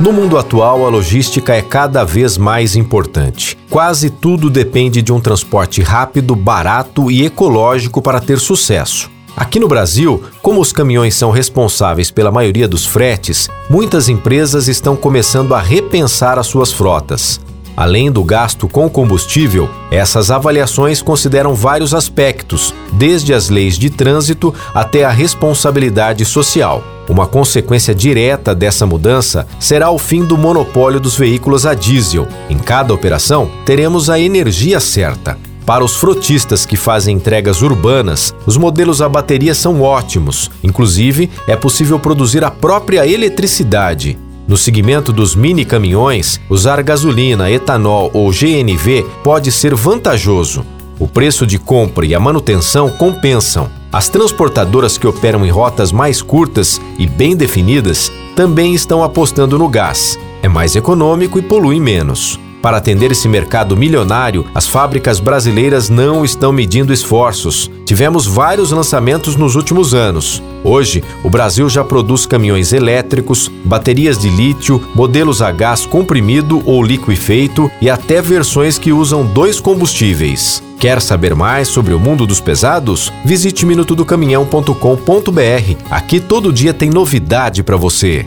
No mundo atual, a logística é cada vez mais importante. Quase tudo depende de um transporte rápido, barato e ecológico para ter sucesso. Aqui no Brasil, como os caminhões são responsáveis pela maioria dos fretes, muitas empresas estão começando a repensar as suas frotas. Além do gasto com combustível, essas avaliações consideram vários aspectos, desde as leis de trânsito até a responsabilidade social. Uma consequência direta dessa mudança será o fim do monopólio dos veículos a diesel. Em cada operação, teremos a energia certa. Para os frotistas que fazem entregas urbanas, os modelos a bateria são ótimos. Inclusive, é possível produzir a própria eletricidade. No segmento dos mini caminhões, usar gasolina, etanol ou GNV pode ser vantajoso. O preço de compra e a manutenção compensam. As transportadoras que operam em rotas mais curtas e bem definidas também estão apostando no gás. É mais econômico e polui menos. Para atender esse mercado milionário, as fábricas brasileiras não estão medindo esforços. Tivemos vários lançamentos nos últimos anos. Hoje, o Brasil já produz caminhões elétricos, baterias de lítio, modelos a gás comprimido ou liquefeito e até versões que usam dois combustíveis. Quer saber mais sobre o mundo dos pesados? Visite minutodocaminhão.com.br. Aqui todo dia tem novidade para você.